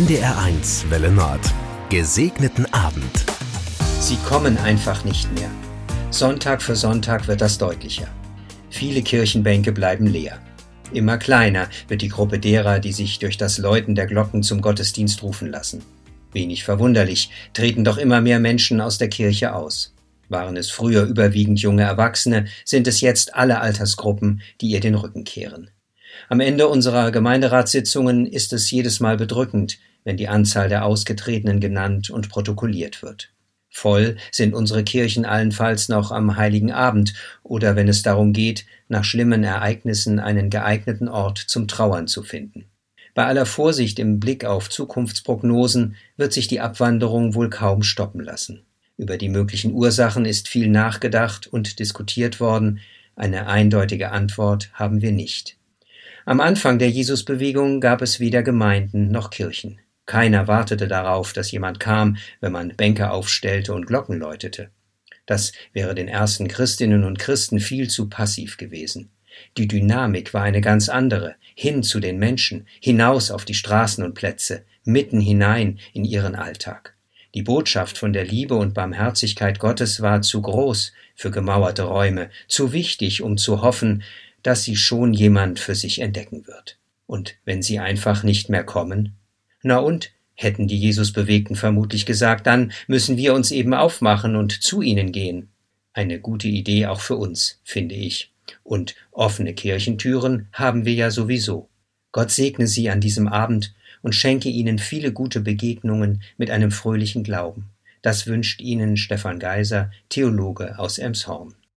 NDR1 Welle Nord. Gesegneten Abend. Sie kommen einfach nicht mehr. Sonntag für Sonntag wird das deutlicher. Viele Kirchenbänke bleiben leer. Immer kleiner wird die Gruppe derer, die sich durch das Läuten der Glocken zum Gottesdienst rufen lassen. Wenig verwunderlich, treten doch immer mehr Menschen aus der Kirche aus. Waren es früher überwiegend junge Erwachsene, sind es jetzt alle Altersgruppen, die ihr den Rücken kehren. Am Ende unserer Gemeinderatssitzungen ist es jedes Mal bedrückend, wenn die Anzahl der Ausgetretenen genannt und protokolliert wird. Voll sind unsere Kirchen allenfalls noch am heiligen Abend oder wenn es darum geht, nach schlimmen Ereignissen einen geeigneten Ort zum Trauern zu finden. Bei aller Vorsicht im Blick auf Zukunftsprognosen wird sich die Abwanderung wohl kaum stoppen lassen. Über die möglichen Ursachen ist viel nachgedacht und diskutiert worden, eine eindeutige Antwort haben wir nicht. Am Anfang der Jesusbewegung gab es weder Gemeinden noch Kirchen. Keiner wartete darauf, dass jemand kam, wenn man Bänke aufstellte und Glocken läutete. Das wäre den ersten Christinnen und Christen viel zu passiv gewesen. Die Dynamik war eine ganz andere, hin zu den Menschen, hinaus auf die Straßen und Plätze, mitten hinein in ihren Alltag. Die Botschaft von der Liebe und Barmherzigkeit Gottes war zu groß für gemauerte Räume, zu wichtig, um zu hoffen, dass sie schon jemand für sich entdecken wird. Und wenn sie einfach nicht mehr kommen, na und, hätten die Jesusbewegten vermutlich gesagt, dann müssen wir uns eben aufmachen und zu ihnen gehen. Eine gute Idee auch für uns, finde ich. Und offene Kirchentüren haben wir ja sowieso. Gott segne Sie an diesem Abend und schenke Ihnen viele gute Begegnungen mit einem fröhlichen Glauben. Das wünscht Ihnen Stefan Geiser, Theologe aus Emshorn.